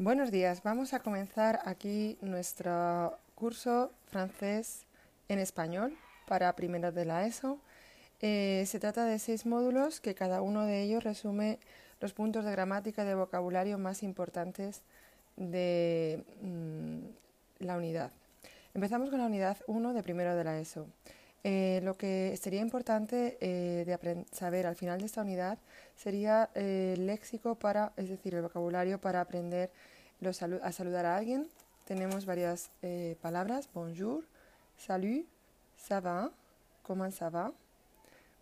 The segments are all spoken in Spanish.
Buenos días, vamos a comenzar aquí nuestro curso francés en español para primeros de la ESO. Eh, se trata de seis módulos que cada uno de ellos resume los puntos de gramática y de vocabulario más importantes de mm, la unidad. Empezamos con la unidad 1 de primero de la ESO. Eh, lo que sería importante eh, de saber al final de esta unidad sería eh, el léxico para, es decir, el vocabulario para aprender a saludar a alguien. Tenemos varias palabras: bonjour, salut, ça va, comment.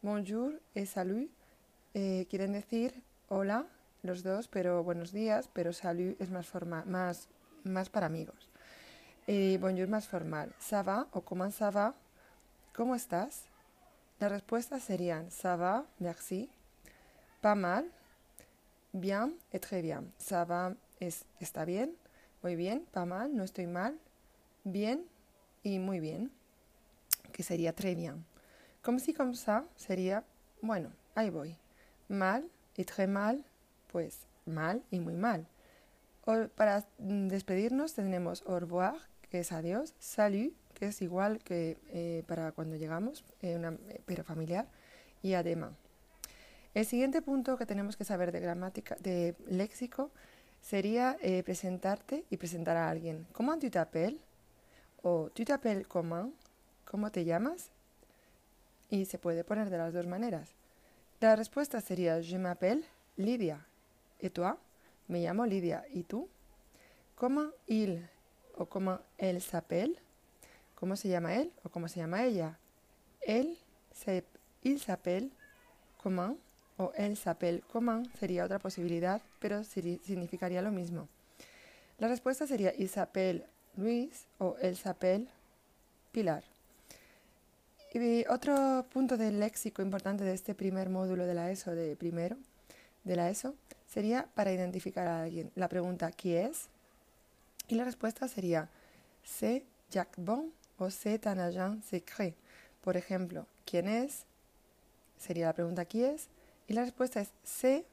Bonjour y salut quieren decir hola, los dos, pero buenos días, pero salut es más, forma, más, más para amigos. bonjour más formal. Ça o comment ça va ¿Cómo estás? Las respuestas serían ça va, merci, pas mal, bien et très bien. Ça va es, está bien, muy bien, pas mal, no estoy mal, bien y muy bien, que sería très bien. Comme si comme ça sería, bueno, ahí voy. Mal y très mal, pues mal y muy mal. para despedirnos tenemos au revoir, que es adiós, salut, que es igual que eh, para cuando llegamos, eh, una, eh, pero familiar, y además. El siguiente punto que tenemos que saber de gramática, de léxico, sería presentarte y presentar a alguien. ¿Cómo tu t'appelles? O tu t'appelles comment? ¿Cómo te llamas? Y se puede poner de las dos maneras. La respuesta sería Je m'appelle Lidia. ¿Y tú? Me llamo Lidia. ¿Y tú? ¿Cómo il o cómo él s'appelle? ¿Cómo se llama él o cómo se llama ella? Él, se, il s'appelle o elle s'appelle comment sería otra posibilidad, pero significaría lo mismo. La respuesta sería il s'appelle Luis o elle s'appelle Pilar. Y otro punto del léxico importante de este primer módulo de la ESO, de primero, de la ESO, sería para identificar a alguien. La pregunta ¿quién es? Y la respuesta sería C'est Jacques Bon o c'est un agent secret. Por ejemplo, ¿quién es? Sería la pregunta ¿quién es? Y la respuesta es C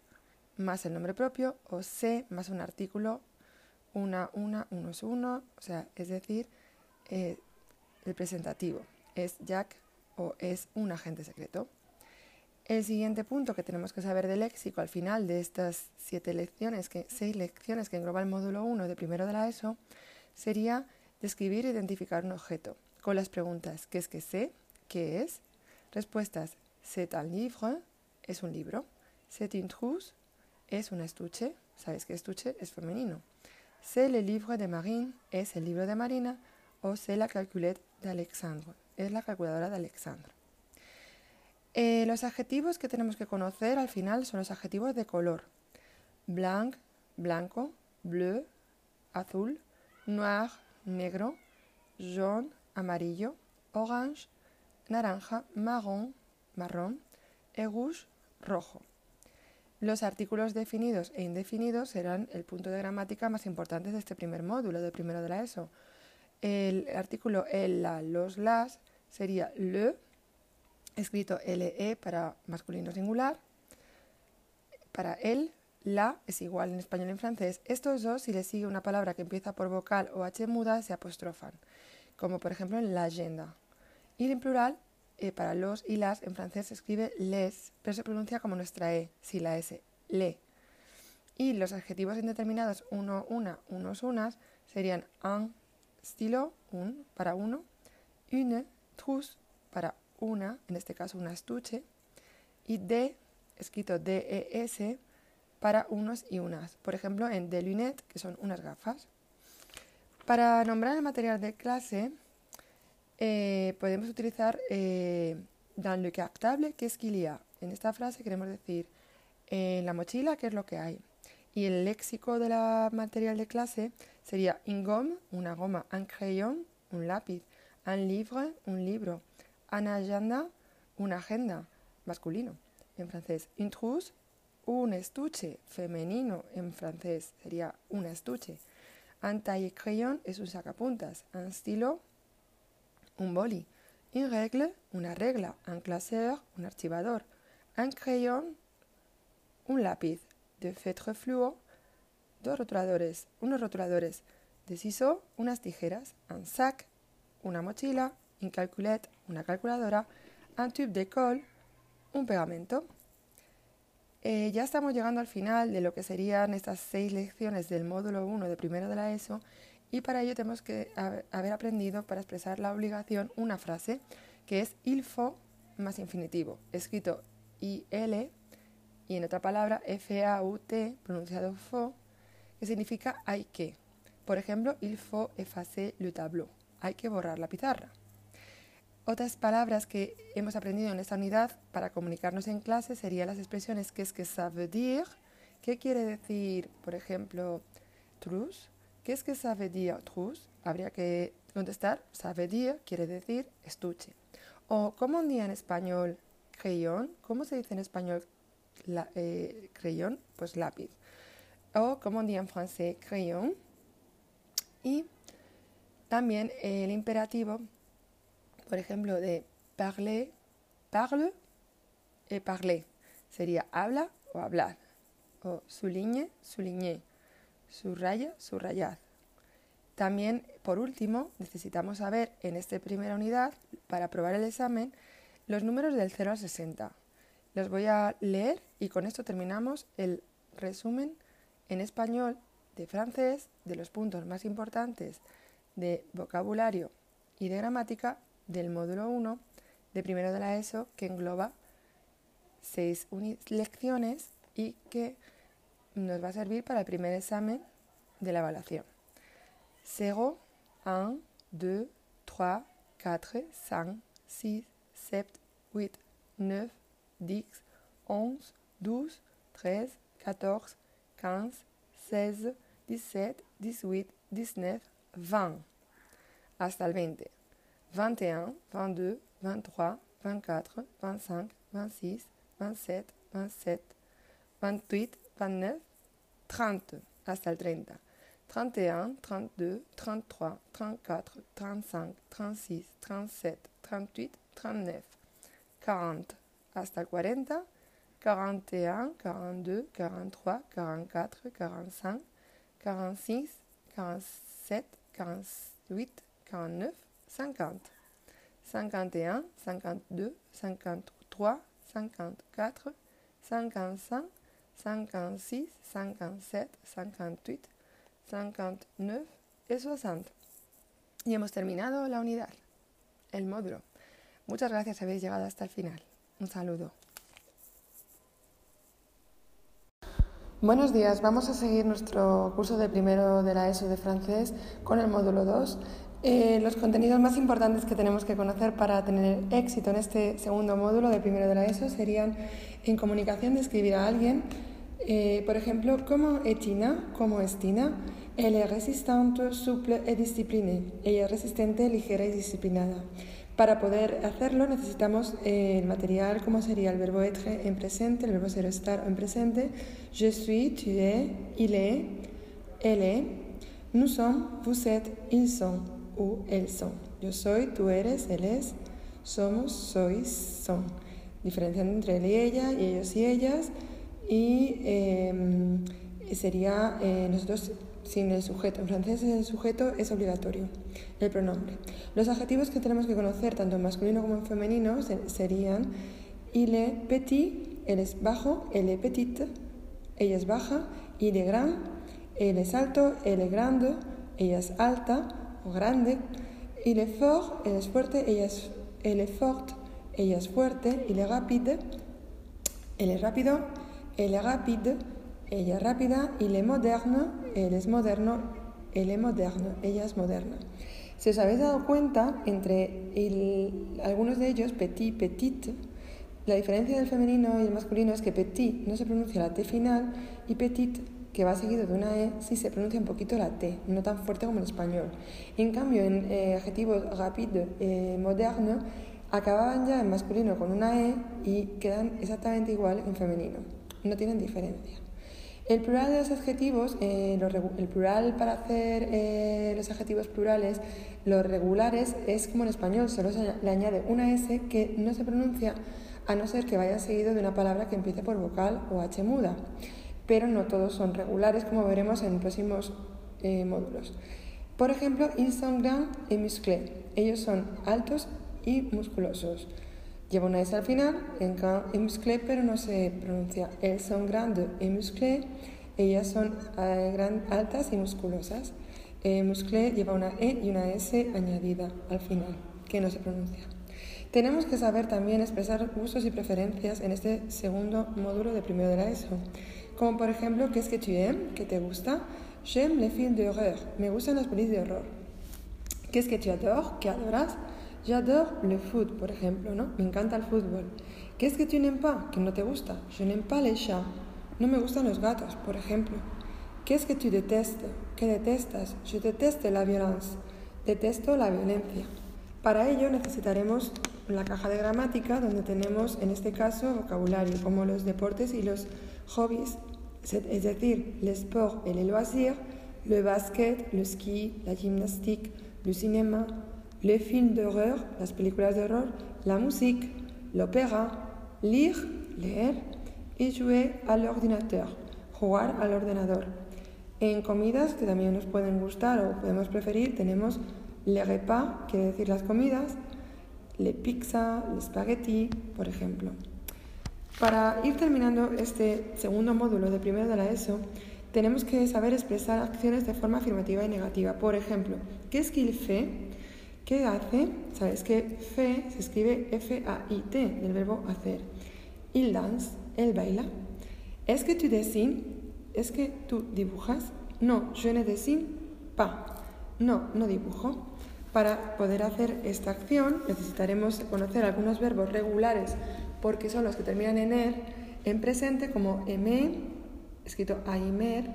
más el nombre propio o C más un artículo, una, una, uno es uno, o sea, es decir, eh, el presentativo es Jack o es un agente secreto. El siguiente punto que tenemos que saber del léxico al final de estas siete lecciones, que, seis lecciones que engloba el módulo 1 de primero de la ESO, sería Describir e identificar un objeto con las preguntas ¿qué es que sé? ¿Qué es? Respuestas C'est un livre, es un libro. C'est une trousse, es un estuche. ¿Sabes qué estuche? Es femenino. C'est le livre de Marine, es el libro de Marina. O c'est la calculette d'Alexandre, es la calculadora de Alexandre. Eh, los adjetivos que tenemos que conocer al final son los adjetivos de color. Blanc, blanco, bleu, azul, noir, negro, jaune, amarillo, orange, naranja, marrón, marrón rouge, rojo. Los artículos definidos e indefinidos serán el punto de gramática más importante de este primer módulo, de primero de la ESO. El artículo el, la, los, las sería le, escrito LE para masculino singular, para el, la es igual en español y en francés. Estos dos, si le sigue una palabra que empieza por vocal o H muda, se apostrofan, como por ejemplo en la agenda. Y en plural, eh, para los y las, en francés se escribe les, pero se pronuncia como nuestra E, si la S, le. Y los adjetivos indeterminados uno, una, unos, unas, serían un, estilo, un, para uno, une, trousse, para una, en este caso una estuche, y de, escrito D-E-S, para unos y unas. Por ejemplo, en des lunettes, que son unas gafas. Para nombrar el material de clase, eh, podemos utilizar eh, dans le cartable, que es qu'il y a. En esta frase queremos decir en la mochila, qué es lo que hay. Y el léxico de la material de clase sería une gomme, una goma, un crayon, un lápiz, un livre, un libro, un agenda, una agenda, masculino en francés, une trousse, un estuche femenino en francés sería un estuche. Un taille crayon es un sacapuntas. Un stylo, un boli. Une règle, una regla. Un classeur, un archivador. Un crayon, un lápiz. De feutre fluo, dos rotuladores, unos rotuladores de ciseaux, unas tijeras, un sac, una mochila, un calculet, una calculadora, un tube de colle, un pegamento. Eh, ya estamos llegando al final de lo que serían estas seis lecciones del módulo 1 de primero de la ESO y para ello tenemos que haber aprendido para expresar la obligación una frase que es il faut más infinitivo, escrito IL y en otra palabra F-A-U-T, pronunciado fo, que significa hay que. Por ejemplo, il faut effacer le tableau, hay que borrar la pizarra. Otras palabras que hemos aprendido en esta unidad para comunicarnos en clase serían las expresiones que es que ça veut dire, qué quiere decir, por ejemplo, trus, qué es que ça veut dire habría que contestar, ça veut dire quiere decir estuche. O como un día en español crayon, ¿cómo se dice en español la, eh, crayon? Pues lápiz. O como un día en francés crayon. Y también el imperativo por ejemplo, de parler, parle y parler. Sería habla o hablar. O souligne, souligner. Subraya, subrayad. También, por último, necesitamos saber en esta primera unidad, para aprobar el examen, los números del 0 al 60. Los voy a leer y con esto terminamos el resumen en español de francés de los puntos más importantes de vocabulario y de gramática del módulo 1 de primero de la ESO que engloba seis lecciones y que nos va a servir para el primer examen de la evaluación. 0, 1, 2, 3, 4, 5, 6, 7, 8, 9, 10, 11, 12, 13, 14, 15, 16, 17, 18, 19, 20, hasta el 20. 21, 22, 23, 24, 25, 26, 27, 27, 28, 29, 30 hasta el 30. 31, 32, 33, 34, 35, 36, 37, 38, 39, 40 hasta el 40, 41, 42, 43, 44, 45, 46, 47, 48, 49, 50, 51, 52, 53, 54, 55, 56, 57, 58, 59 y 60. Y hemos terminado la unidad, el módulo. Muchas gracias, habéis llegado hasta el final. Un saludo. Buenos días, vamos a seguir nuestro curso de primero de la ESO de francés con el módulo 2 eh, los contenidos más importantes que tenemos que conocer para tener éxito en este segundo módulo de primero de la ESO serían en comunicación describir a alguien, eh, por ejemplo, ¿cómo es Tina? ¿Cómo es Tina? Elle est résistante, souple et disciplinée. Ella es resistente, ligera y disciplinada. Para poder hacerlo necesitamos eh, el material como sería el verbo être en presente, el verbo ser estar en presente. Je suis, tu es, il est, elle est, nous sommes, vous êtes, ils sont u, el son. Yo soy, tú eres, él es, somos, sois, son. Diferenciando entre él y ella, y ellos y ellas. Y em, sería eh, nosotros sin el sujeto. En francés el sujeto es obligatorio, el pronombre. Los adjetivos que tenemos que conocer, tanto en masculino como en femenino, serían il est petit, él es bajo, elle est petite, ella es baja, il est grand, él es alto, elle est grande, ella es alta, o grande. Il est fort, él es fuerte, ella es, él est forte, ella es fuerte. Il est rapide, él es rápido, elle est rapide, ella es rápida. Il est moderne, él es moderno, él est moderne, ella es moderna. Si os habéis dado cuenta, entre el, algunos de ellos, petit, petite, la diferencia del femenino y el masculino es que petit no se pronuncia la T final y petit que va seguido de una E, sí se pronuncia un poquito la T, no tan fuerte como en español. En cambio, en eh, adjetivos rápido, eh, moderno, acababan ya en masculino con una E y quedan exactamente igual en femenino. No tienen diferencia. El plural de los adjetivos, eh, el plural para hacer eh, los adjetivos plurales, los regulares, es como en español, solo se le añade una S que no se pronuncia a no ser que vaya seguido de una palabra que empiece por vocal o H muda. Pero no todos son regulares, como veremos en próximos eh, módulos. Por ejemplo, grands et musclés. Ellos son altos y musculosos. Lleva una S al final, en grand et musclé, pero no se pronuncia. Elles sont grandes et musclées. Ellas son eh, altas y musculosas. Eh, musclé lleva una E y una S añadida al final, que no se pronuncia. Tenemos que saber también expresar gustos y preferencias en este segundo módulo de primero de la ESO. Como por ejemplo, ¿qué es que tu aimes? ¿Qué te gusta? J'aime les films d'horreur. Me gustan las películas de horror. ¿Qué es que tu adores? ¿Qué adoras? J'adore le foot, por ejemplo, ¿no? Me encanta el fútbol. ¿Qué es que tu n'aimes pas? ¿Que no te gusta? Je n'aime pas les chats. No me gustan los gatos, por ejemplo. ¿Qué es que tu detestes? ¿Qué detestas? Je déteste la violence. Detesto la violencia. Para ello necesitaremos la caja de gramática donde tenemos en este caso vocabulario como los deportes y los hobbies es decir, le sport et les loisirs, le basket, le ski, la gymnastique, le cinéma, les films d'horreur, las películas de horror, la musique, l'opéra, lire, leer y jouer al ordinateur, jugar al ordenador. En comidas que también nos pueden gustar o podemos preferir tenemos le repas, quiere decir las comidas, le pizza, le spaghetti, por ejemplo. Para ir terminando este segundo módulo de primero de la ESO, tenemos que saber expresar acciones de forma afirmativa y negativa. Por ejemplo, ¿qué es qu'il fait? ¿Qué hace? Sabes que fe se escribe F-A-I-T, del verbo hacer. Il danse, él baila. ¿Es que tu dessines? ¿Es que tú dibujas? No, je ne dessine pas. No, no dibujo. Para poder hacer esta acción necesitaremos conocer algunos verbos regulares porque son los que terminan en er, en presente como aimer, escrito aimer,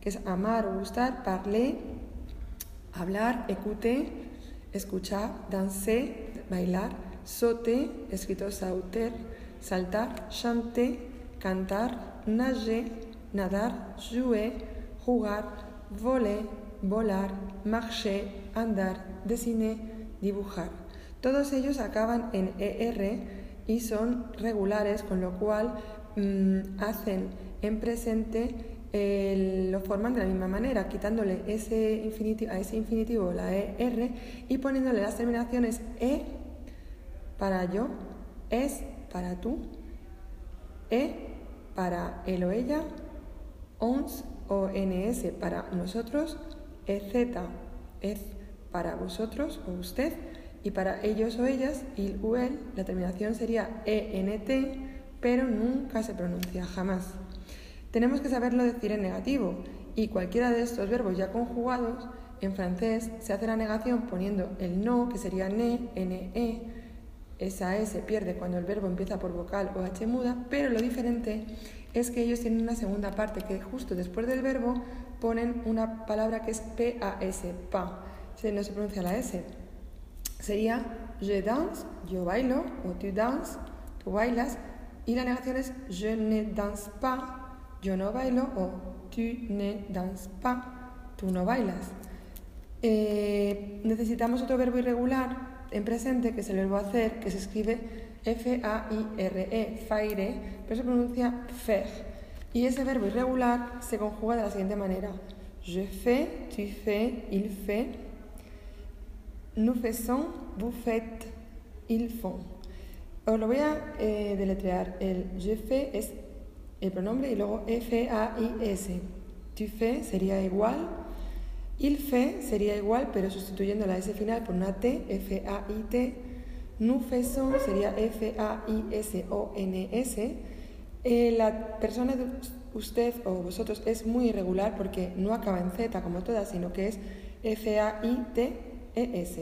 que es amar o gustar, parler, hablar, écouter, escuchar, danser, bailar, sauter, escrito sauter, saltar, chanter, cantar, nager, nadar, jouer, jugar, voler, volar, marcher, andar, dessiner, dibujar. Todos ellos acaban en ER y son regulares, con lo cual mm, hacen en presente, lo forman de la misma manera, quitándole ese infinitivo, a ese infinitivo la ER y poniéndole las terminaciones E para yo, es para tú, E para él o ella, ONS o NS para nosotros, EZ es para vosotros o usted, y para ellos o ellas, il o él, la terminación sería ENT, pero nunca se pronuncia jamás. Tenemos que saberlo decir en negativo y cualquiera de estos verbos ya conjugados en francés se hace la negación poniendo el no, que sería ne, ne. Esa E se pierde cuando el verbo empieza por vocal o H muda, pero lo diferente es que ellos tienen una segunda parte que justo después del verbo ponen una palabra que es PAS, pa. No se pronuncia la S sería je danse, yo bailo, o tu danses, tú bailas, y la negación es je ne danse pas, yo no bailo, o tu ne danses pas, tú no bailas. Eh, necesitamos otro verbo irregular en presente, que es el verbo hacer, que se escribe F-A-I-R-E, faire, pero se pronuncia faire. Y ese verbo irregular se conjuga de la siguiente manera. Je fais, tu fais, il fait, Nous faisons, vous faites, ils font. Os lo voy a eh, deletrear. El je fais es el pronombre y luego F-A-I-S. Tu fais sería igual. Il fait sería igual, pero sustituyendo la S final por una T, F-A-I-T. Nous faisons sería F-A-I-S-O-N-S. Eh, la persona de usted o vosotros es muy irregular porque no acaba en Z como todas, sino que es F-A-I-T ES.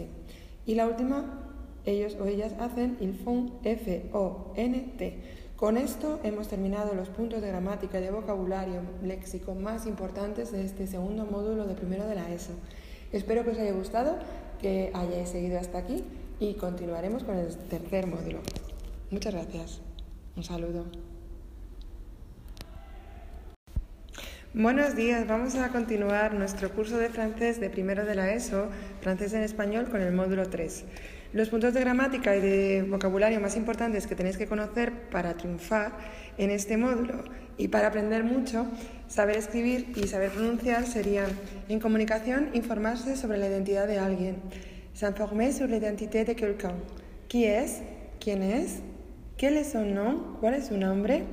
Y la última, ellos o ellas hacen il font F-O-N-T. Con esto hemos terminado los puntos de gramática y de vocabulario léxico más importantes de este segundo módulo de primero de la ESO. Espero que os haya gustado, que hayáis seguido hasta aquí y continuaremos con el tercer módulo. Muchas gracias. Un saludo. Buenos días, vamos a continuar nuestro curso de francés de primero de la ESO, francés en español, con el módulo 3. Los puntos de gramática y de vocabulario más importantes que tenéis que conocer para triunfar en este módulo y para aprender mucho, saber escribir y saber pronunciar serían en comunicación informarse sobre la identidad de alguien, s'informer sur l'identité de quelqu'un, qui es, quién es, quel es su nombre, cuál es su nombre,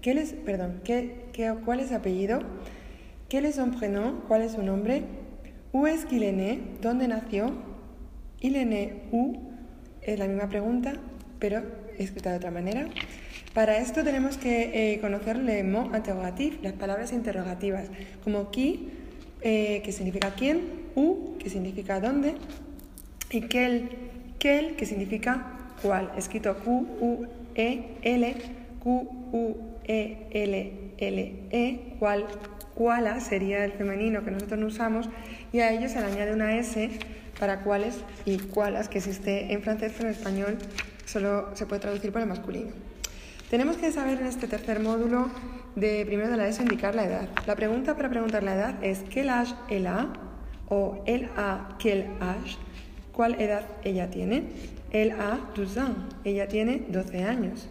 quel es, perdón, qué, qué, cuál es su apellido, quel es son prénom, cuál es su nombre, est-ce qu'il dónde nació, il est né où, es la misma pregunta, pero escrita de otra manera. Para esto tenemos que eh, conocer le mot interrogatif, las palabras interrogativas, como qui, eh, que significa quién, où, que significa dónde, y quel, quel, que significa cuál, escrito Q-U-E-L, Q-U-E-L-L-E, cuál, cuala sería el femenino que nosotros no usamos, y a ello se le añade una S para cuáles y cualas que existe en francés, pero en español solo se puede traducir por el masculino. Tenemos que saber en este tercer módulo de primero de la ESO indicar la edad. La pregunta para preguntar la edad es ¿qué âge el a? o el a quel âge, cuál edad ella tiene. El a 12 ans, ella tiene 12 años.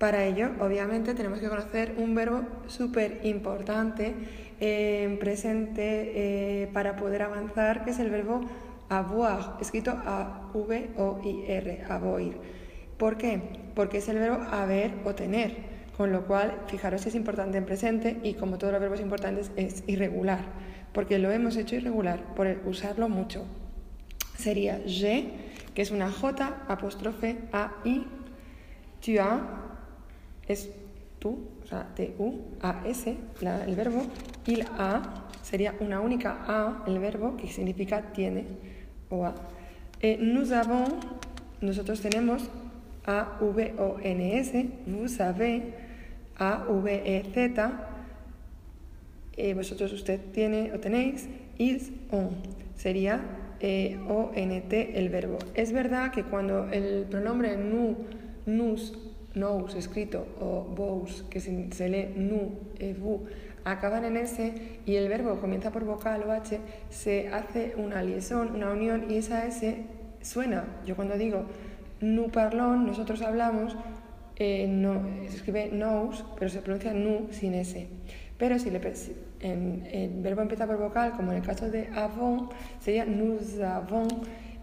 Para ello, obviamente, tenemos que conocer un verbo súper importante en presente eh, para poder avanzar, que es el verbo avoir, escrito A-V-O-I-R, avoir. ¿Por qué? Porque es el verbo haber o tener, con lo cual, fijaros, es importante en presente y como todos los verbos importantes es irregular, porque lo hemos hecho irregular por usarlo mucho. Sería je, que es una J, apóstrofe A-I, tu as, es tú, o sea, T-U-A-S, el verbo, il a, sería una única A, el verbo, que significa tiene o A. Eh, nous avons, nosotros tenemos A-V-O-N-S, vous savez, A-V-E-Z, eh, vosotros usted tiene o tenéis, is, on, sería O-N-T el verbo. Es verdad que cuando el pronombre nu, nus, nous escrito o vos, que se, lee nu, e vous, acaban en S y el verbo comienza por vocal o H, se hace una liaison, una unión y esa S suena. Yo cuando digo nu parlons, nosotros hablamos, eh, no, se escribe nous, pero se pronuncia nu sin S. Pero si le, en, el verbo empieza por vocal, como en el caso de avons, sería nous avons,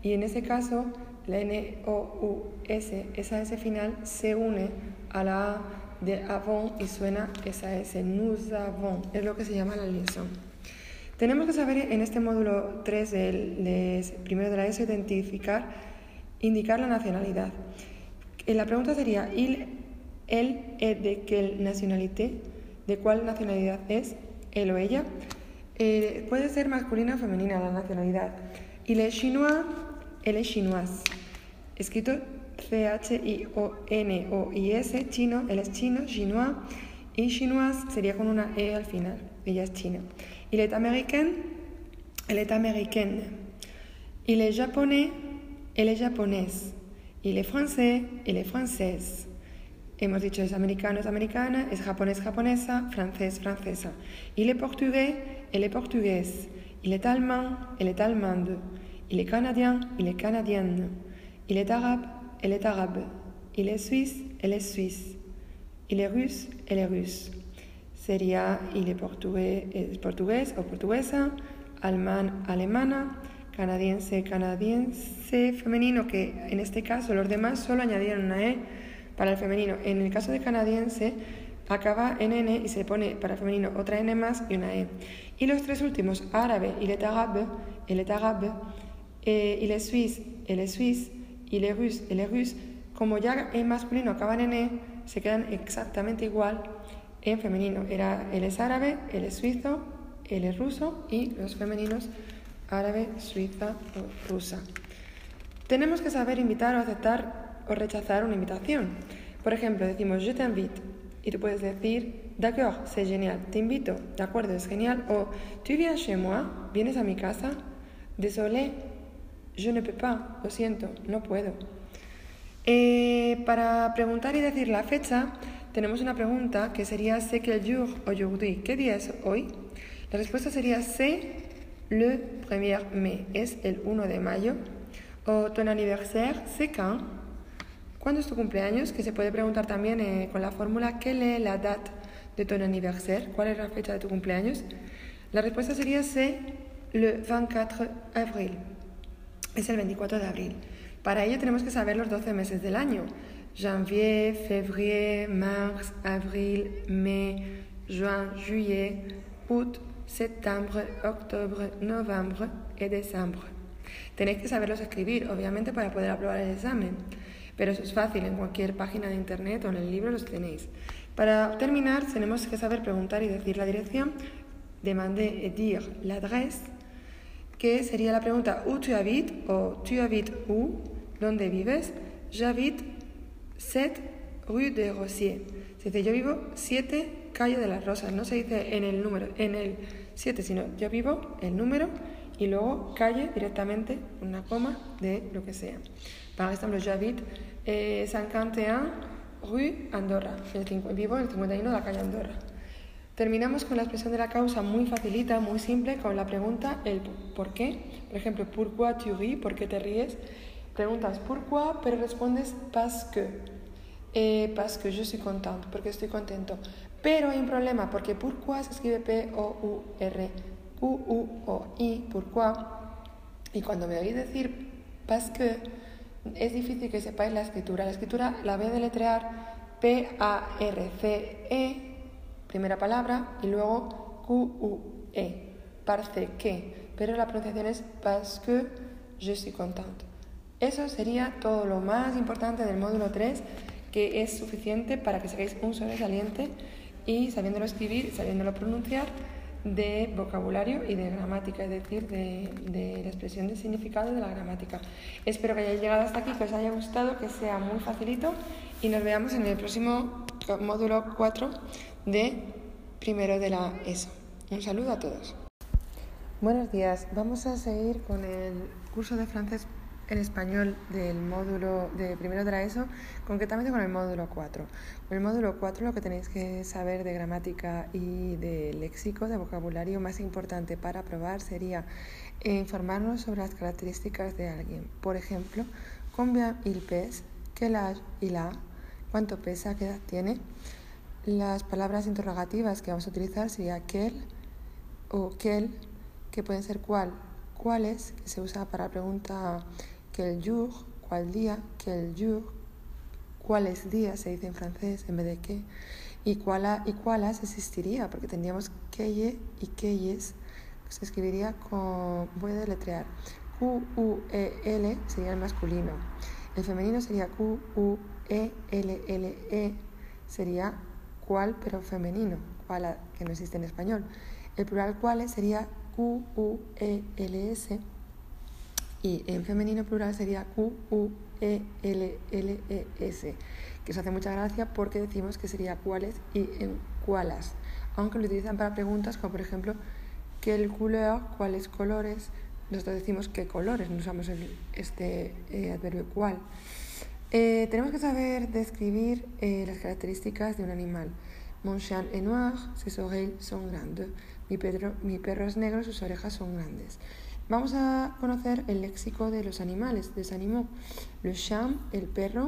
y en ese caso la N-O-U-S, esa S final, se une a la A de avons y suena esa S, nous avons, es lo que se llama la liaison. Tenemos que saber en este módulo 3 del, primero de la S identificar Indicar la nacionalidad. Eh, la pregunta sería, ¿il, él, es de qué nacionalité? ¿De cuál nacionalidad es? ¿Él o ella? Eh, puede ser masculina o femenina la nacionalidad. Il est chinois, él es chinoise. Escrito C-H-I-O-N-O-I-S, chino, él es chino, chinois. Y chinoise sería con una E al final. Ella es china. Il est américain, elle est américaine. Il est japonais, él es japonés. Il est français, elle est française. Hemos dicho es americano, es americana, es japonés, japonesa, francés, francesa. Il est portugais, elle est portugaise. Il est allemand, elle est allemande. Il est canadien, il est canadienne. Il est arabe, elle est arabe. Il est suisse, elle est suisse. Il est russe, elle est russe. Sería, il est portugais, es portugués o portuguesa, alemán, alemana, canadiense, canadiense femenino, que en este caso los demás solo añadieron una E para el femenino. En el caso de canadiense acaba en N y se pone para el femenino otra N más y una E. Y los tres últimos, árabe, il est arabe, el est arabe, eh, il est suisse, el est suisse, il est russe, el est russe, como ya en masculino acaban en E, se quedan exactamente igual en femenino. Era el es árabe, el es suizo, el es ruso y los femeninos árabe, suiza o rusa. Tenemos que saber invitar o aceptar o rechazar una invitación. Por ejemplo, decimos je t'invite y tú puedes decir d'accord, c'est génial, te invito, de acuerdo, es genial, o tu viens chez moi, vienes a mi casa, désolé, je ne peux pas, lo siento, no puedo. Eh, para preguntar y decir la fecha, tenemos una pregunta que sería c'est quel jour aujourd'hui, ¿qué día es hoy? La respuesta sería c'est le 1er mai, es el 1 de mayo. O ton anniversaire, c'est quand ¿Cuándo es tu cumpleaños? Que se puede preguntar también eh, con la fórmula quelle est la date de ton anniversaire? ¿Cuál es la fecha de tu cumpleaños? La respuesta sería c'est le 24 avril. Es el 24 de abril. Para ello tenemos que saber los 12 meses del año. Janvier, février, mars, avril, mai, juin, juillet, août, septiembre, octubre, novembre y diciembre. Tenéis que saberlos escribir, obviamente, para poder aprobar el examen. Pero eso es fácil, en cualquier página de internet o en el libro los tenéis. Para terminar, tenemos que saber preguntar y decir la dirección. Demander et dire l'adresse, que sería la pregunta où tu habites o tu habites où, ¿dónde vives? J'habite 7 rue de Rosier. Se dice yo vivo 7 calle de las Rosas, no se dice en el número, en el 7, sino yo vivo el número y luego calle directamente, una coma de lo que sea. Por ejemplo, j'habite eh, 51 rue Andorra, vivo en el 51 de la calle Andorra. Terminamos con la expresión de la causa muy facilita, muy simple, con la pregunta el por qué. Por ejemplo, pourquoi tu ris? ¿Por qué te ríes? Preguntas pourquoi, pero respondes parce que. Eh, parce que je suis contente, porque estoy contento. Pero hay un problema, porque pourquoi se escribe P-O-U-R, U-U-O-I, pourquoi. Y cuando me oís decir parce que, es difícil que sepáis la escritura. La escritura la voy a deletrear P-A-R-C-E, primera palabra, y luego Q-U-E, parce que. Pero la pronunciación es parce que je suis contente. Eso sería todo lo más importante del módulo 3, que es suficiente para que seáis un sobresaliente y sabiéndolo escribir, sabiéndolo pronunciar, de vocabulario y de gramática, es decir, de, de, la expresión de significado de la gramática. Espero que hayáis llegado hasta aquí, que os haya gustado, que sea muy facilito y nos veamos en el próximo módulo 4 de primero de la ESO. Un saludo a todos. Buenos días, vamos a seguir con el curso de francés en español del módulo de primero de la ESO, concretamente con el módulo 4. Con el módulo 4 lo que tenéis que saber de gramática y de léxico, de vocabulario más importante para probar sería informarnos sobre las características de alguien. Por ejemplo, combien il pèse, quel âge il a, cuánto pesa, qué edad tiene. Las palabras interrogativas que vamos a utilizar sería quel o quel, que pueden ser cuál, cuáles, que se usa para la pregunta quel jour, cuál día, quel jour, cuáles días se dice en francés en vez de qué, y, cuál y cuáles existiría, porque tendríamos quelle y quelles, se escribiría con, voy a deletrear, Q-U-E-L sería el masculino, el femenino sería Q-U-E-L-L-E, -E, sería cuál pero femenino, cuál que no existe en español. El plural cuáles sería Q-U-E-L-S y en femenino plural sería Q-U-E-L-L-E-S, que se hace mucha gracia porque decimos que sería cuáles y en cuálas, aunque lo utilizan para preguntas como por ejemplo qué couleur, cuáles colores, nosotros decimos qué colores, no usamos el, este eh, adverbio cuál. Eh, tenemos que saber describir eh, las características de un animal. Mon chien est noir, ses oreilles sont grandes. Mi, perro, mi perro es negro, sus orejas son grandes. Vamos a conocer el léxico de los animales, animaux. Le chien, el perro,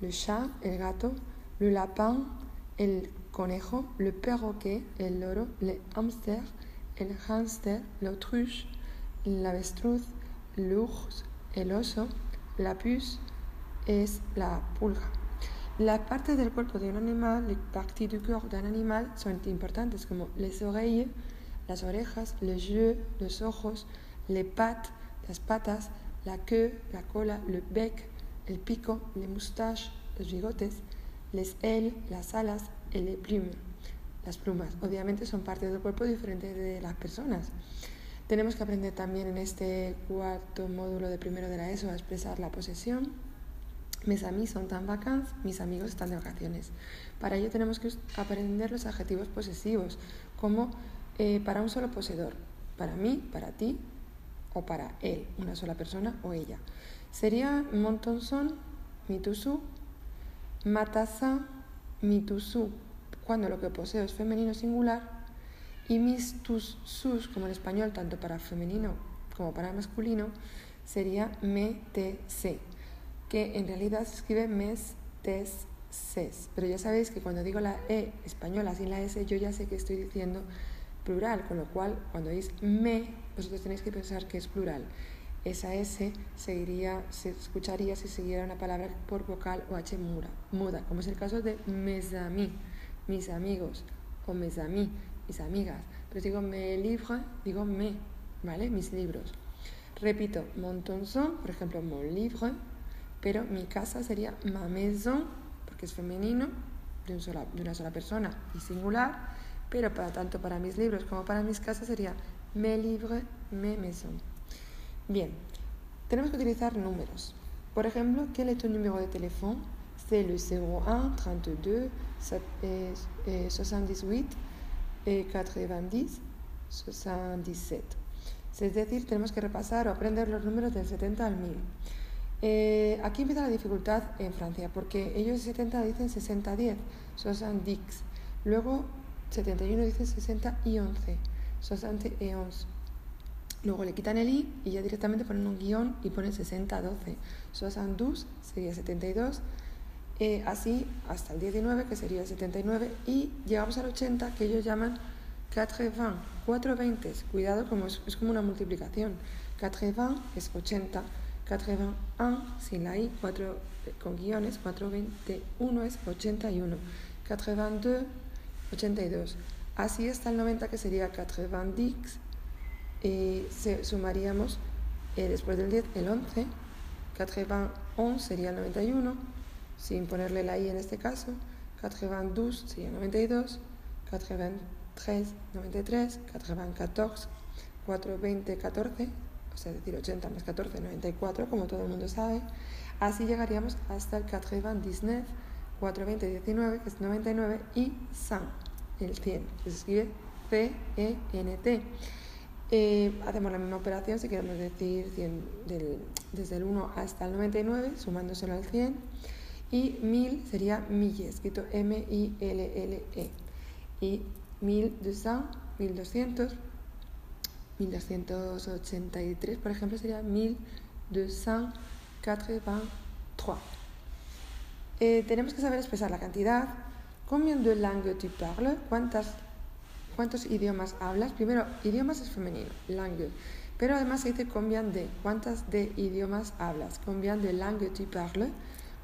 le chat, el gato, le lapin, el conejo, le perroquet, el loro, le hamster, el hámster, l'autruche, l'avestruz, l'ours, el oso, la puce es la pulga. Las partes del cuerpo de un animal, les parties du corps d'un animal, son importantes como les oreilles, las orejas, les yeux, los ojos, les pattes, las patas, la queue, la cola, le bec, el pico, les moustaches, los bigotes, les ailes, las alas y les plumes, las plumas. Obviamente son partes del cuerpo diferentes de las personas. Tenemos que aprender también en este cuarto módulo de primero de la ESO a expresar la posesión. Mes amis son tan mis amigos están de vacaciones. Para ello tenemos que aprender los adjetivos posesivos, como eh, para un solo poseedor, para mí, para ti, o para él, una sola persona o ella. Sería montonson, mitusu, matasa, mitusu, cuando lo que poseo es femenino singular, y mis tus sus, como en español, tanto para femenino como para masculino, sería me, te, se, que en realidad se escribe mes, tes, ses. Pero ya sabéis que cuando digo la E española sin la S, yo ya sé que estoy diciendo plural, con lo cual cuando veis me, vosotros tenéis que pensar que es plural. Esa S seguiría, se escucharía si siguiera una palabra por vocal o H muda, muda como es el caso de mes amis, mis amigos, o mes amis, mis amigas. Pero si digo me livre, digo me, ¿vale? Mis libros. Repito, mon tonson, por ejemplo, mon livre, pero mi casa sería ma maison, porque es femenino, de, una sola persona y singular, pero para tanto para mis libros como para mis casas sería mes livres, mes maisons. Bien, tenemos que utilizar números. Por ejemplo, ¿quel est ton numéro de teléfono? C'est le 01 32 78 90 77. Es decir, tenemos que repasar o aprender los números del 70 al 1000. Eh, aquí empieza la dificultad en Francia, porque ellos 70 dicen 60-10, 70. Luego 71 dicen 60 y 11, 60 y 11. Luego le quitan el i y ya directamente ponen un guion y ponen 60-12. 72 sería 72. Eh, así hasta el 19, que sería el 79. Y llegamos al 80, que ellos llaman 80, 420. Cuidado, como es, es como una multiplicación. 80 es 80. 81 sin la i, 4, eh, con guiones, 421 es 81. 82, 82. Así hasta el 90, que sería 90 y se, sumaríamos eh, después del 10 el 11, 91 sería el 91, sin ponerle la i en este caso, 92 sería 92, 93, 93, 94, 420, 14, o sea, decir 80 más 14, 94, como todo el mundo sabe. Así llegaríamos hasta el 99, 420, 19, que es 99, y 100, el 100, que se escribe C-E-N-T. Eh, hacemos la misma operación si queremos decir desde el 1 hasta el 99, sumándoselo al 100. Y 1000 sería mille, escrito M-I-L-L-E. Y 1200, 1200, 1283, por ejemplo, sería 1283. Eh, tenemos que saber expresar la cantidad. Combien de langues tu parles? ¿Cuántas ¿Cuántos idiomas hablas? Primero, idiomas es femenino, langue. Pero además se dice combien de. ¿Cuántas de idiomas hablas? Combien de langue tu parles?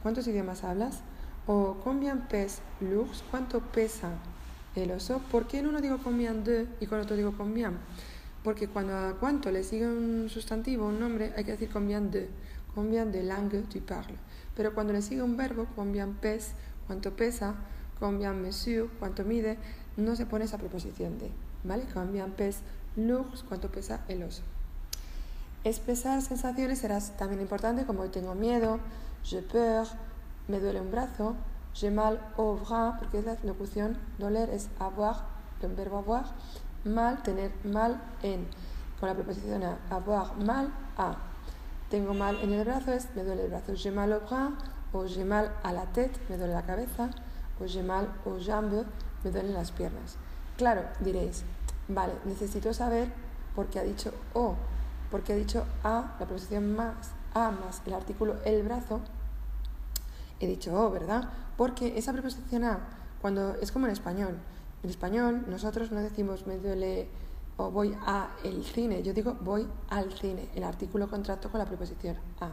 ¿Cuántos idiomas hablas? O combien pèse l'ours? ¿Cuánto pesa el oso? ¿Por qué en uno digo combien de y con otro digo combien? Porque cuando a cuánto le sigue un sustantivo, un nombre, hay que decir combien de. Combien de langue tu parles. Pero cuando le sigue un verbo, combien pèse, cuánto pesa, combien mesure, cuánto mide, no se pone esa preposición de, ¿vale? Cambian pes l'ours, cuánto pesa el oso. Expresar sensaciones será también importante, como tengo miedo, j'ai peur, me duele un brazo, j'ai mal au bras, porque es la locución, doler es avoir, el verbo avoir, mal, tener mal en, con la preposición a, avoir mal a. Tengo mal en el brazo es me duele el brazo, j'ai mal au bras, o j'ai mal a la tête, me duele la cabeza, o j'ai mal aux jambes, me duelen las piernas. Claro, diréis, vale, necesito saber por qué ha dicho o, porque ha dicho a, la preposición más, a más el artículo el brazo, he dicho o, ¿verdad? Porque esa preposición a, cuando es como en español, en español nosotros no decimos me duele o voy a el cine, yo digo voy al cine, el artículo contrato con la preposición a.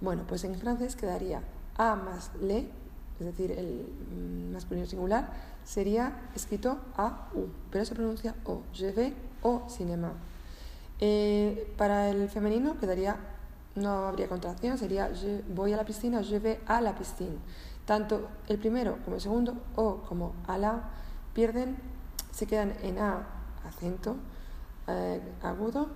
Bueno, pues en francés quedaría a más le, es decir, el mm, masculino singular, sería escrito A-U, pero se pronuncia O. Je vais au cinéma. Eh, para el femenino quedaría, no habría contracción, sería je voy a la piscina, je vais a la piscina. Tanto el primero como el segundo, O como a la, pierden, se quedan en A, acento eh, agudo,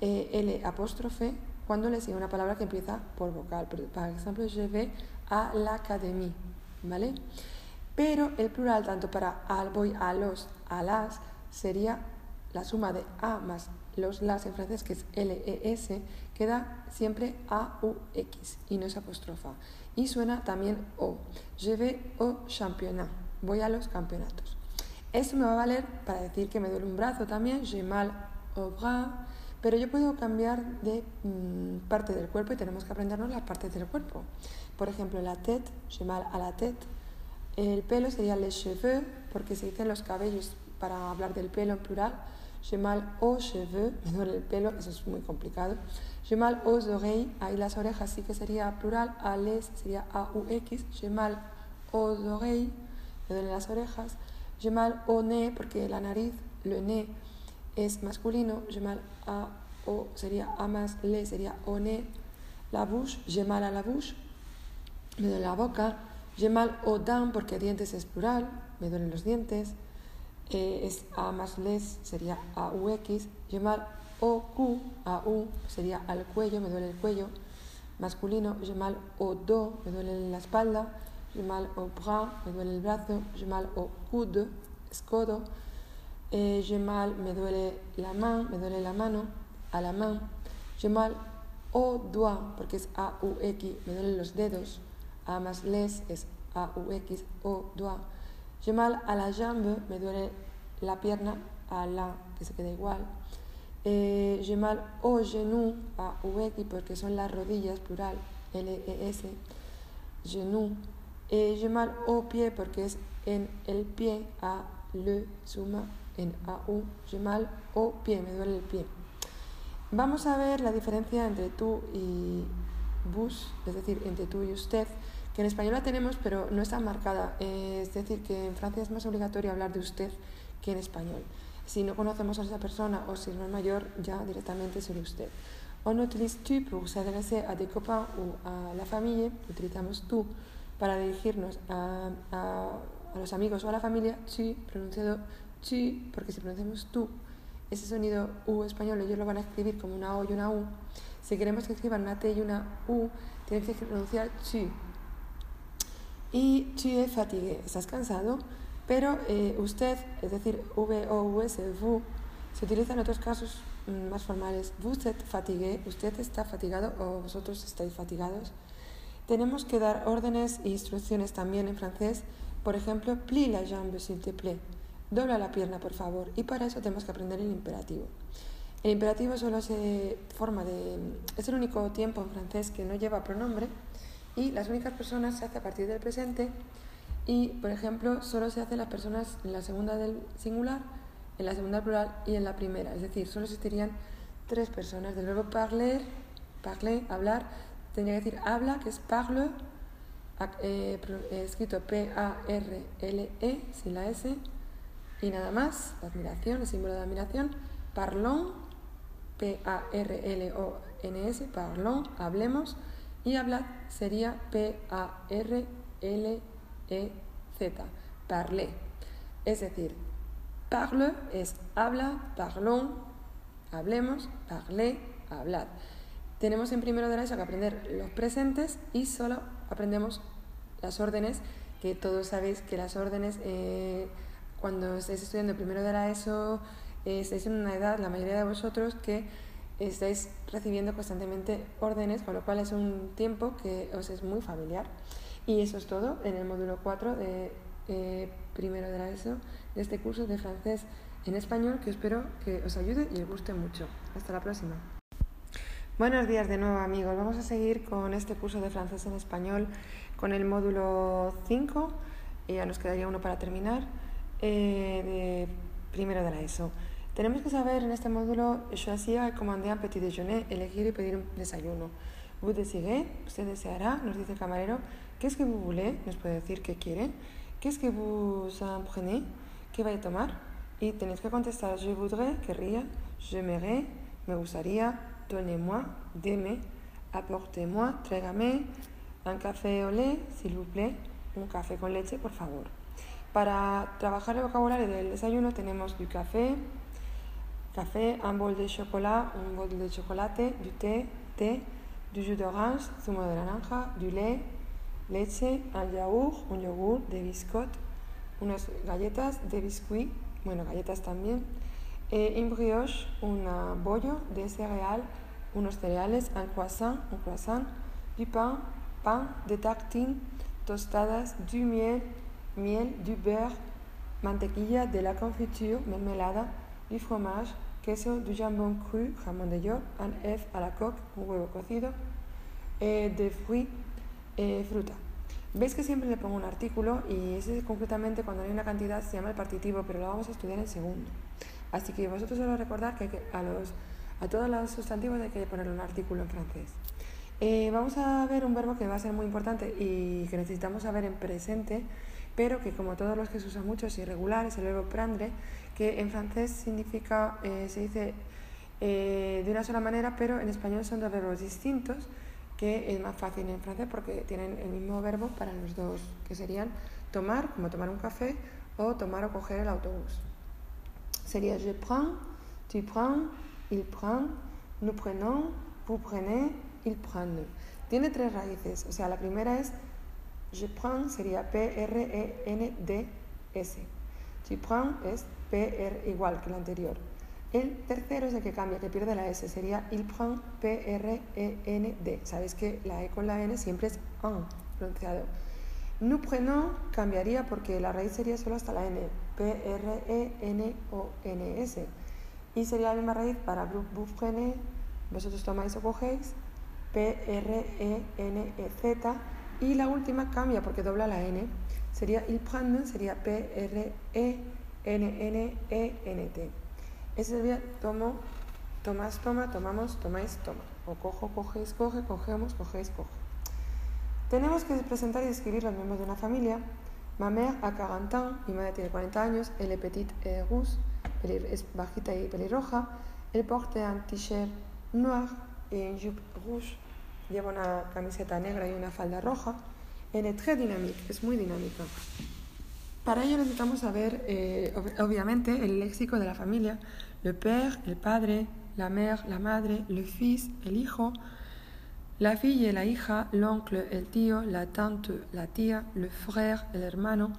eh, L apóstrofe, cuando le sigue una palabra que empieza por vocal. Por ejemplo, je vais a l'académie, ¿vale? Pero el plural, tanto para al, voy, a los, a las, sería la suma de a más los las en francés, que es L-E-S, queda siempre A-U-X y no es apóstrofa. Y suena también O. Je vais au championnat. Voy a los campeonatos. Esto me va a valer para decir que me duele un brazo también, j'ai mal au bras, pero yo puedo cambiar de mm, parte del cuerpo y tenemos que aprendernos las partes del cuerpo. Por ejemplo, la tête, j'ai mal à la tête. El pelo sería les cheveux, porque se dicen los cabellos para hablar del pelo en plural. J'ai mal aux cheveux, me duele el pelo, eso es muy complicado. J'ai mal aux oreilles, ahí las orejas sí que sería plural, a les sería A-U-X. J'ai mal aux oreilles, me duelen las orejas. J'ai mal au nez, porque la nariz, le nez, es masculino, j'ai mal a o sería a más le sería o ne. La bouche, j'ai mal a la bouche, me duele la boca. J'ai mal au dents porque dientes es plural, me duelen los dientes. Eh, es a más les sería a u x. J'ai mal au a u sería al cuello, me duele el cuello. Masculino, j'ai mal au dos, me duele la espalda. J'ai mal au bras, me duele el brazo. J'ai mal au coude, es codo. Eh, j'ai mal, me duele la mano, me duele la mano, a la mano. J'ai mal au doigt, porque es A-U-X, me duelen los dedos. A más les es A-U-X, o doigt. J'ai mal a la jambe, me duele la pierna, a la, que se queda igual. Eh, j'ai mal au genou, A-U-X, porque son las rodillas, plural, L-E-S, genou. Et j'ai mal au pied, porque es en el pie, a le suma en AU, j'ai mal au pie, me duele el pie. Vamos a ver la diferencia entre tú y bus, es decir, entre tú y usted, que en español la tenemos, pero no está marcada. Es decir, que en Francia es más obligatorio hablar de usted que en español. Si no conocemos a esa persona o si no es mayor, ya directamente sobre usted. On utilise tu pour s'adresser a des copains ou a la familia, utilizamos tú para dirigirnos a, a, a los amigos o a la familia, tu pronunciado chi, porque si pronunciamos tú, ese sonido U español, ellos lo van a escribir como una O y una U. Si queremos que escriban una T y una U, tienen que pronunciar chi. Y chi es fatigue, estás cansado, pero eh, usted, es decir, V O U S, vous, se utiliza en otros casos mm, más formales. Vous êtes fatigué, usted está fatigado o vosotros estáis fatigados. Tenemos que dar órdenes e instrucciones también en francés. Por ejemplo, plie la jambe, s'il te plaît. Dobla la pierna, por favor. Y para eso tenemos que aprender el imperativo. El imperativo solo se forma de... Es el único tiempo en francés que no lleva pronombre y las únicas personas se hace a partir del presente y, por ejemplo, solo se hace las personas en la segunda del singular, en la segunda plural y en la primera. Es decir, solo existirían tres personas. Del verbo parler, parler, hablar, tendría que decir habla, que es parle, eh, escrito P-A-R-L-E, sin la S, y nada más, admiración, el símbolo de admiración, parlons, P-A-R-L-O-N-S, parlons, hablemos, y hablad sería P-A-R-L-E-Z, parler. Es decir, parle es habla, parlons, hablemos, parler, hablad. Tenemos en primero de la ESO que aprender los presentes y solo aprendemos las órdenes, que todos sabéis que las órdenes... Eh, cuando estáis estudiando primero de la ESO, eh, estáis en una edad, la mayoría de vosotros, que estáis recibiendo constantemente órdenes, con lo cual es un tiempo que os es muy familiar. Y eso es todo en el módulo 4 de eh, primero de la ESO, de este curso de francés en español, que espero que os ayude y os guste mucho. Hasta la próxima. Buenos días de nuevo amigos. Vamos a seguir con este curso de francés en español con el módulo 5 y ya nos quedaría uno para terminar. Eh, de primero de la ESO. Tenemos que saber en este módulo choisir et commander un petit déjeuner, elegir y pedir un desayuno. Vous désirez, usted deseará, nos dice el camarero. Qu'est-ce que vous voulez? Nos puede decir qué quiere. Qu'est-ce que vous en prenez? ¿Qué va a tomar? Y tenéis que contestar je voudrais, querría, j'aimerais, me gustaría, donnez-moi, deme, apportez-moi, tráigame, un café au lait, s'il vous plaît, un café con leche, por favor. Para trabajar el vocabulario del desayuno tenemos du café, café, un bol de chocolate, un bol de chocolate, du té, té, du jus d'orange, zumo de naranja, du lait, leche, un yaourt, un yogur, de biscot, unas galletas de biscuit, bueno, galletas también, eh, un brioche, un bollo de cereal, unos cereales, un croissant, un croissant, du pain, pan, de tartines, tostadas, du miel, miel, du beurre, mantequilla, de la confiture, mermelada, du fromage, queso du jambon cru, jamón de york, un œuf à la coque, un huevo cocido, eh, de fruits, eh, fruta. Veis que siempre le pongo un artículo y ese concretamente cuando hay una cantidad se llama el partitivo, pero lo vamos a estudiar en segundo. Así que vosotros solo recordad que a, todos los sustantivos hay que ponerle un artículo en francés. Eh, vamos a ver un verbo que va a ser muy importante y que necesitamos saber en presente, pero que como todos los que se usan mucho es irregular, es el verbo prendre, que en francés significa, eh, se dice eh, de una sola manera, pero en español son dos verbos distintos, que es más fácil en francés porque tienen el mismo verbo para los dos, que serían tomar, como tomar un café, o tomar o coger el autobús. Sería je prends, tu prends, il prend, nous prenons, vous prenez, il prend. Tiene tres raíces, o sea, la primera es je prends, sería P-R-E-N-D-S. Tu prends es P-R igual que el anterior. El tercero es el que cambia, que pierde la S, sería il prend P-R-E-N-D. Sabéis que la E con la N siempre es en pronunciado. Prenons cambiaría porque la raíz sería solo hasta la N, P-R-E-N-O-N-S. Y sería la misma raíz para vous prenez, vosotros tomáis o cogéis, P-R-E-N-E-Z. Y la última cambia porque dobla la N, sería il prend, sería P-R-E-N-N-E-N-T. Ese sería tomo, tomas, toma, tomamos, tomáis, toma. O cojo, cogéis, coge, cogemos, cogéis, coge. Tenemos que presentar y describir los miembros de una familia. Ma mère a 40 ans, mi madre tiene 40 años, elle est petite et rousse, es bajita y pelirroja, elle porte un t-shirt noir et une jupe rouge, lleva una camiseta negra y una falda roja, elle est très dynamique, es muy dinámica. Para ello necesitamos saber, eh, obviamente, el léxico de la familia, le père, el padre, la mère, la madre, le fils, el hijo, la fille, la hija, l'oncle, el tío, la tante, la tía, le frère, el hermano,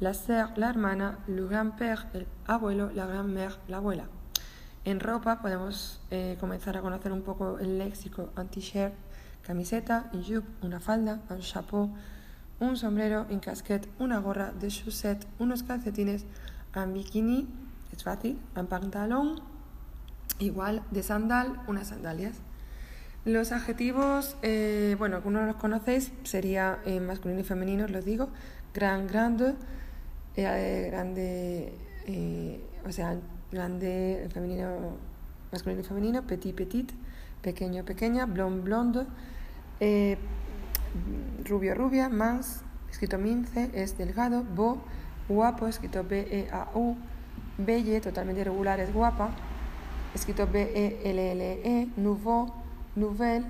la sœur, la hermana, le grand-père, el abuelo, la grand-mère, la abuela. En ropa podemos eh, comenzar a conocer un poco el léxico, un t-shirt, camiseta, un jupe, una falda, un chapeau, un sombrero, un casquette, una gorra, de chaussettes, unos calcetines, un bikini, es fácil, un pantalón, igual de sandal, unas sandalias. Los adjetivos, eh, bueno, algunos los conocéis, sería en masculino y femenino, os lo digo, gran, grande, eh, grande, eh, o sea, grande, femenino, masculino y femenino, petit, petit, pequeño, pequeña, blond, blonde, rubio, rubia, más, escrito mince, es delgado, bo, guapo, escrito B-E-A-U, belle, totalmente irregular, es guapa, escrito B-E-L-L-E, -E, nouveau, Nouvelle,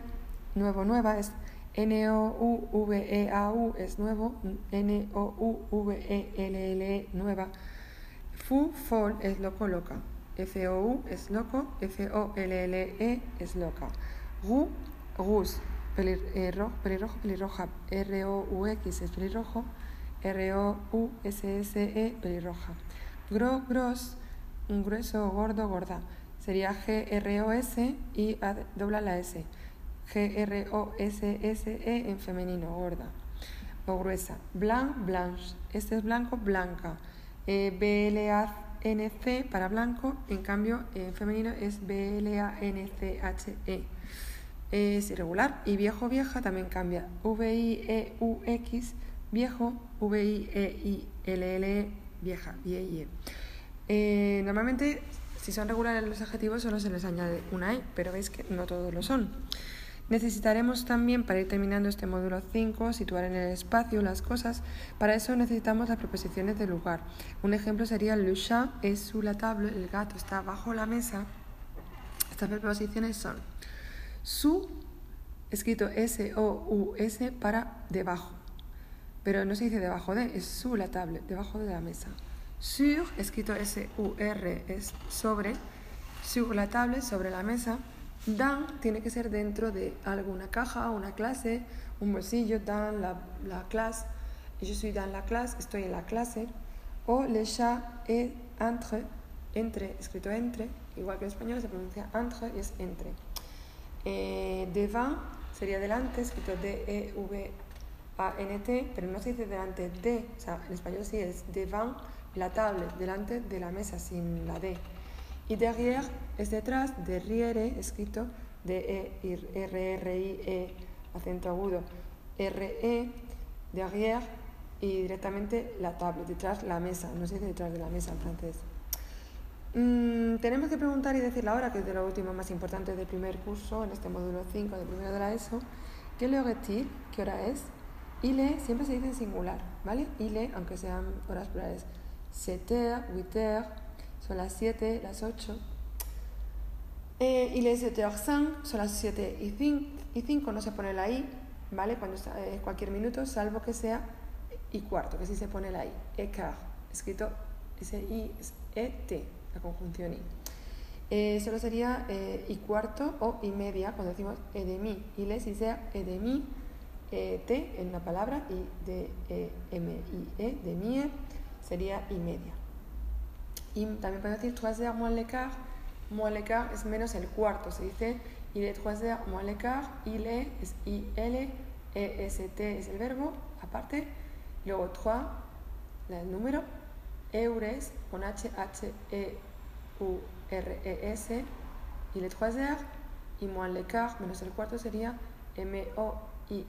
nuevo, nueva, es N-O-U-V-E-A-U, es nuevo, N-O-U-V-E-L-L-E, nueva. Fu, fol, es loco, loca. F-O-U es loco, F-O-L-L-E es loca. Ru, rus, pelirrojo, pelirrojo, pelirroja. R-O-U-X es pelirrojo, R-O-U-S-S-E, pelirroja. Gro, gros, grueso, gordo, gorda sería G-R-O-S y dobla la S. G-R-O-S-S-E en femenino, gorda o gruesa. Blanc, blanche. Este es blanco, blanca. Eh, B-L-A-N-C para blanco, en cambio en femenino es B-L-A-N-C-H-E. Es irregular. Y viejo, vieja también cambia. V-I-E-U-X, viejo, V-I-E-I-L-L, vieja, -E. Eh, normalmente si son regulares los adjetivos solo se les añade una E, pero veis que no todos lo son. Necesitaremos también, para ir terminando este módulo 5, situar en el espacio las cosas. Para eso necesitamos las preposiciones de lugar. Un ejemplo sería le chat es sous la table, el gato está bajo la mesa. Estas preposiciones son su, escrito S-O-U-S para debajo. Pero no se dice debajo de, es su la table, debajo de la mesa. Sur, escrito S-U-R, es sobre. Sur la table, sobre la mesa. Dans tiene que ser dentro de alguna caja, una clase, un bolsillo. Dans la, la clase. Je suis dans la clase, estoy en la clase. O le chat est entre, entre, escrito entre, igual que en español se pronuncia entre y es entre. Eh, devant sería delante, escrito D-E-V-A-N-T, pero no se dice delante de, o sea, en español sí es devant la tablet delante de la mesa sin la D. Y derrière es detrás, derrière, escrito de e r r i e acento agudo, r e derrière y directamente la table, detrás la mesa, no se dice detrás de la mesa en francés. Mm, tenemos que preguntar y decir la hora, que es de lo último más importante del primer curso, en este módulo 5 de primero de la ESO. ¿Qué le ¿Qué hora es? le siempre se dice en singular, ¿vale? le aunque sean horas plurales. 7 8 son las 7, las 8. Eh, il est 7 5, son las 7 y 5, y 5 no se pone la I, ¿vale? Cuando es cualquier minuto, salvo que sea y cuarto, que sí se pone la I. Écart, escrito S-I-E-T la conjunción i. Eh, solo sería eh, y cuarto o y media cuando decimos e de mi. Y le si sea e de mi, e, t en una palabra y de e, m i e de e, sería y media. Y también podemos decir trois heures moins l'écart. Moins l'écart es menos el cuarto. Se dice il est trois heures moins l'écart. Il est es i l e s t es el verbo aparte. Luego trois, el número. Eures con h h e U-R-E-S, y le troisième, y moins l'écart, menos el cuarto sería M-O-I-N-S,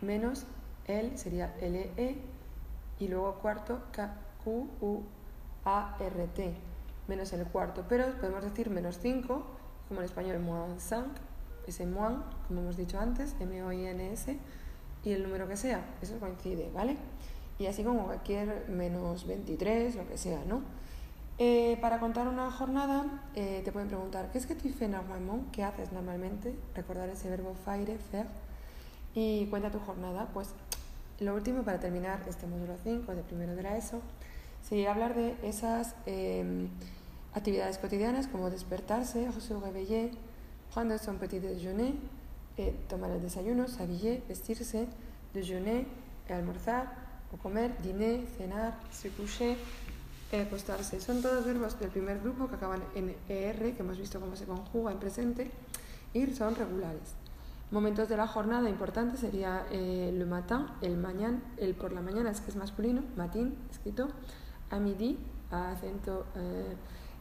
menos el sería L-E, y luego cuarto K-Q-U-A-R-T, menos el cuarto. Pero podemos decir menos 5, como en español moins 5, ese moins, como hemos dicho antes, M-O-I-N-S, y el número que sea, eso coincide, ¿vale? Y así como cualquier menos 23, lo que sea, ¿no? Eh, para contar una jornada, eh, te pueden preguntar, ¿qué es que tu fais normalmente? ¿Qué haces normalmente? Recordar ese verbo faire, faire. Y cuenta tu jornada. Pues lo último, para terminar este módulo 5 de primero de la ESO, sería hablar de esas em, actividades cotidianas como despertarse, se réveiller, prendre son petit déjeuner, eh, tomar el desayuno, s'habiller, vestirse, déjeuner, almorzar o comer, dîner, cenar, se coucher, acostarse. Son todos verbos del primer grupo que acaban en ER, que hemos visto cómo se conjuga en presente, y son regulares. Momentos de la jornada importantes sería eh, matin, el mañana, el por la mañana es que es masculino, matin, escrito, a midi, a acento eh,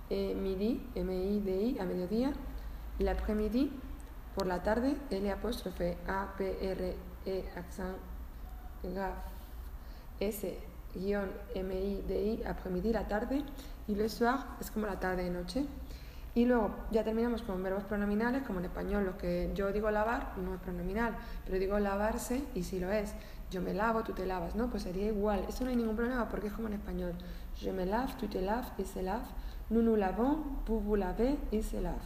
eh, midi, M-I-D-I, a mediodía, l'après-midi, por la tarde, L apóstrofe A, P, R, E, accent, gaf, S, guion M-I-D-I, après-midi, la tarde, y le soir es como la tarde y luego ya terminamos con verbos pronominales, como en español, lo que yo digo lavar no es pronominal, pero digo lavarse y si lo es. Yo me lavo, tú te lavas, ¿no? Pues sería igual. Eso no hay ningún problema porque es como en español. Je me lave, tu te laves, il se lave. Nous nous lavons, vous vous se lave.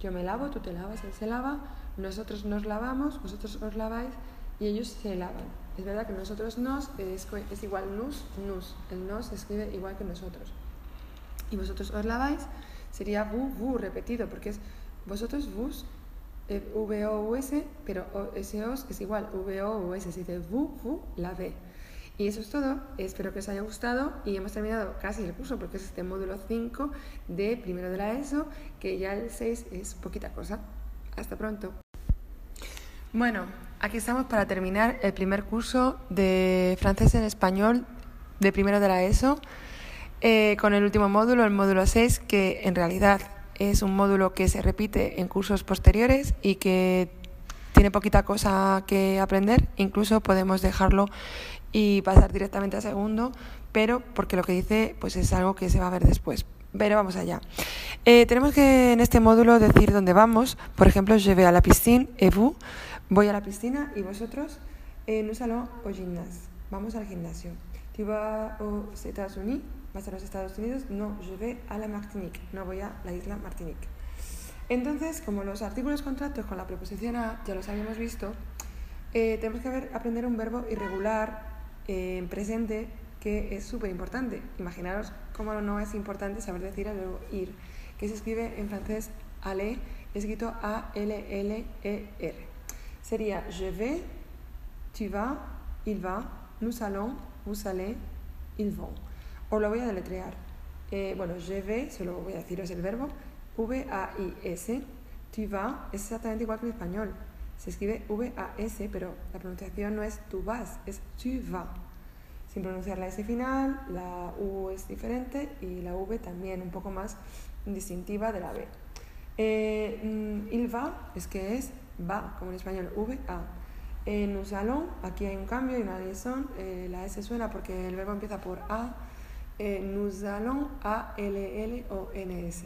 Yo me lavo, tú te lavas, él se lava. Nosotros nos lavamos, vosotros os laváis y ellos se lavan. Es verdad que nosotros nos es, es igual nus, nus. El nos se escribe igual que nosotros. Y vosotros os laváis, sería vu, vu repetido, porque es vosotros vos, eh, v o u s, pero ese os es igual, v o u s, se dice vu, vu, lavé. Y eso es todo, espero que os haya gustado y hemos terminado casi el curso porque es este módulo 5 de primero de la ESO, que ya el 6 es poquita cosa. Hasta pronto. Bueno, aquí estamos para terminar el primer curso de francés en español de primero de la ESO, eh, con el último módulo, el módulo 6, que en realidad es un módulo que se repite en cursos posteriores y que tiene poquita cosa que aprender, incluso podemos dejarlo y pasar directamente a segundo, pero porque lo que dice pues es algo que se va a ver después. Pero vamos allá. Eh, tenemos que en este módulo decir dónde vamos. Por ejemplo, je vais a la piscine et vous. Voy a la piscina y vosotros en un salón o gimnasio. Vamos al gimnasio. ¿Tú vas a los Estados Unidos? ¿Vas a los Estados Unidos? No, je vais a la Martinique. No voy a la isla Martinique. Entonces, como los artículos contratos con la preposición a ya los habíamos visto, eh, tenemos que aprender un verbo irregular eh, en presente que es súper importante. Imaginaros cómo no es importante saber decir el verbo ir, que se escribe en francés aller, escrito A-L-L-E-R sería je vais, tu vas, il va, nous allons, vous allez, ils vont. Os lo voy a deletrear. Eh, bueno, je vais, solo voy a deciros el verbo, V-A-I-S. Tu vas es exactamente igual que en español. Se escribe V-A-S, pero la pronunciación no es tu vas, es tu vas. sin pronunciar la S final, la U es diferente y la V también un poco más distintiva de la B. Eh, mm, il va es que es va, como en español, V, A. En nous allons, aquí hay un cambio y una liaison, eh, la S suena porque el verbo empieza por A. Eh, nous allons, A, L, L, O, N, S.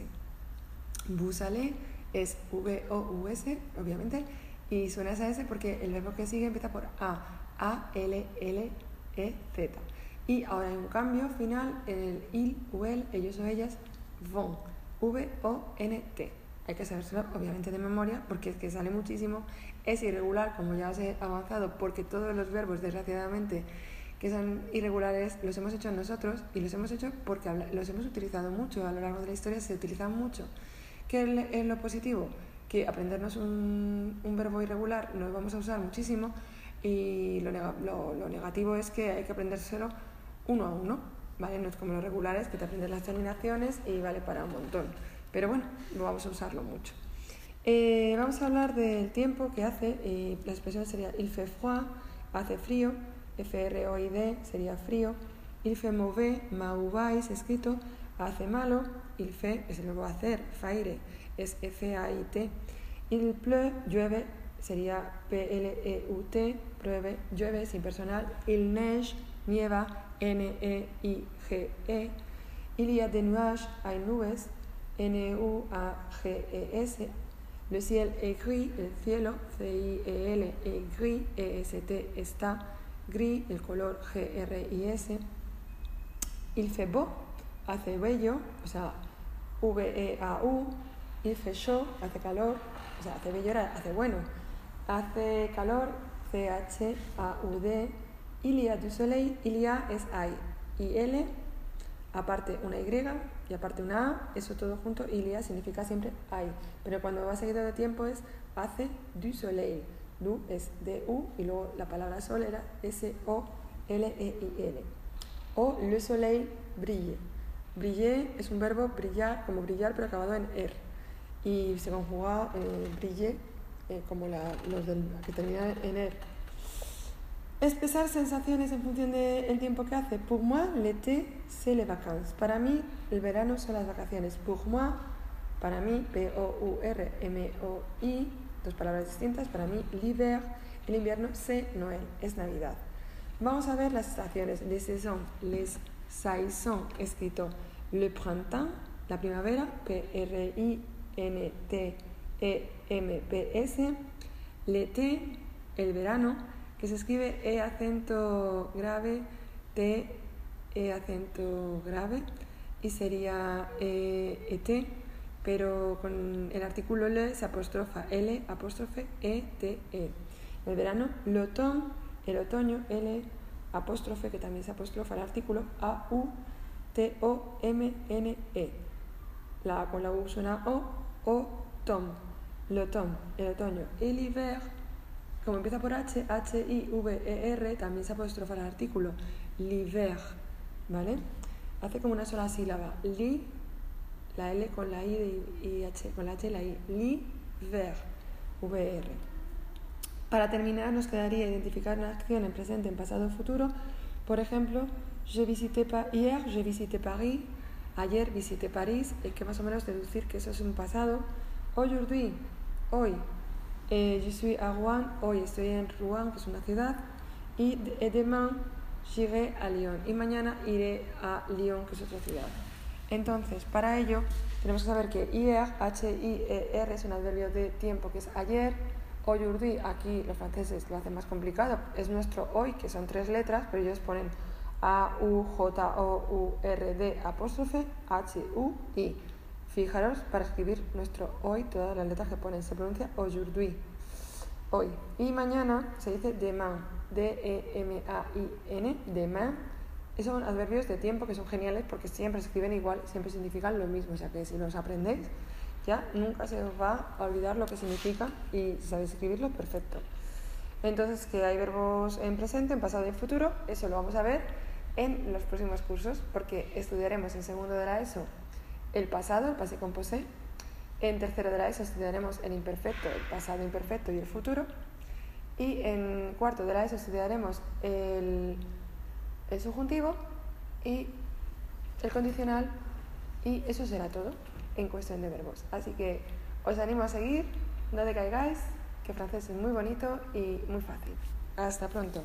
Vous allez es V, O, U, S, obviamente, y suena esa S porque el verbo que sigue empieza por A, A, L, L, E, Z. Y ahora hay un cambio final en el il o el, ellos o ellas, vont, V, O, N, T. Hay que sabérselo obviamente de memoria porque es que sale muchísimo. Es irregular, como ya os he avanzado, porque todos los verbos, desgraciadamente, que son irregulares, los hemos hecho nosotros y los hemos hecho porque los hemos utilizado mucho a lo largo de la historia, se utilizan mucho. ¿Qué es lo positivo? Que aprendernos un, un verbo irregular lo vamos a usar muchísimo y lo, lo, negativo es que hay que aprendérselo uno a uno, ¿vale? No es como los regulares que te aprendes las terminaciones y vale para un montón. Pero bueno, no vamos a usarlo mucho. Eh, vamos a hablar del tiempo que hace, y la expresión sería il fait froid, hace frío, F-R-O-I-D sería frío, il fait mauvais, escrito, hace malo, il fait es el verbo hacer, faire, es F-A-I-T, il pleut, llueve, sería P-L-E-U-T, pruebe, llueve sin personal, il neige, nieva, N-E-I-G-E, il y a hay nubes, N-U-A-G-E-S. Le ciel est gris, el cielo, C-I-E-L, est gris, E-S-T, está gris, el color G-R-I-S. Il fait beau, hace bello, o sea, V-E-A-U. Il fait chaud, hace calor, o sea, hace bello hace bueno. Hace calor, C-H-A-U-D. Il y a du soleil, il y a es hay. I-L, aparte una Y, y aparte una A, eso todo junto, ilia significa siempre hay. Pero cuando va seguido de tiempo es hace du soleil. Du es D-U y luego la palabra sol era S-O-L-E-I-L. O le soleil brille. Briller es un verbo brillar, como brillar, pero acabado en er. Y se conjuga eh, briller eh, como la, los del, que termina en er. Expresar sensaciones en función del tiempo que hace. Pour moi, l'été, c'est les vacances. Para mí, el verano son las vacaciones. Pour moi, para mí, P-O-U-R-M-O-I, dos palabras distintas. Para mí, l'hiver, el invierno, c'est Noël, es Navidad. Vamos a ver las estaciones. Les saisons, les saisons, escrito le printemps, la primavera, P-R-I-N-T-E-M-P-S. L'été, el verano que se escribe E acento grave, T, E acento grave, y sería E, ET, pero con el artículo le se apostrofa L, apóstrofe, E, T, E. El verano, l'automne, el otoño, L, apóstrofe, que también se apostrofa el artículo, A, U, T, O, M, N, E. La con la U suena O, O, tom, l'automne, el otoño. El hiver, como empieza por H, H-I-V-E-R, también se apóstrofa el artículo. L'hiver, ¿vale? Hace como una sola sílaba. Li, la L con la I y H, con la H y la I. L'hiver, V-R. Para terminar, nos quedaría identificar una acción en presente, en pasado futuro. Por ejemplo, je visité hier, je visité Paris. Ayer visité París. Hay que más o menos deducir que eso es un pasado. Aujourd'hui, hoy, eh, je suis à Rouen, hoy estoy en Rouen, que es una ciudad, y, demain j'irai à Lyon, y mañana iré a Lyon, que es otra ciudad. Entonces, para ello, tenemos que saber que hier, H-I-E-R, es un adverbio de tiempo que es ayer, aujourd'hui, aquí los franceses lo hacen más complicado, es nuestro hoy, que son tres letras, pero ellos ponen A-U-J-O-U-R-D apóstrofe H-U-I. Fijaros para escribir nuestro hoy, todas las letras que ponen, se pronuncia aujourd'hui, hoy. Y mañana se dice demain, D-E-M-A-I-N, demain. Son adverbios de tiempo que son geniales porque siempre se escriben igual, siempre significan lo mismo. O sea que si los aprendéis, ya nunca se os va a olvidar lo que significa y si sabéis escribirlo, perfecto. Entonces, que hay verbos en presente, en pasado y en futuro, eso lo vamos a ver en los próximos cursos porque estudiaremos en segundo de la ESO el pasado, el passé composé. En tercero de la ESO estudiaremos el imperfecto, el pasado imperfecto y el futuro. Y en cuarto de la ESO estudiaremos el el subjuntivo y el condicional y eso será todo en cuestión de verbos. Así que os animo a seguir, no decaigáis, que francés es muy bonito y muy fácil. Hasta pronto.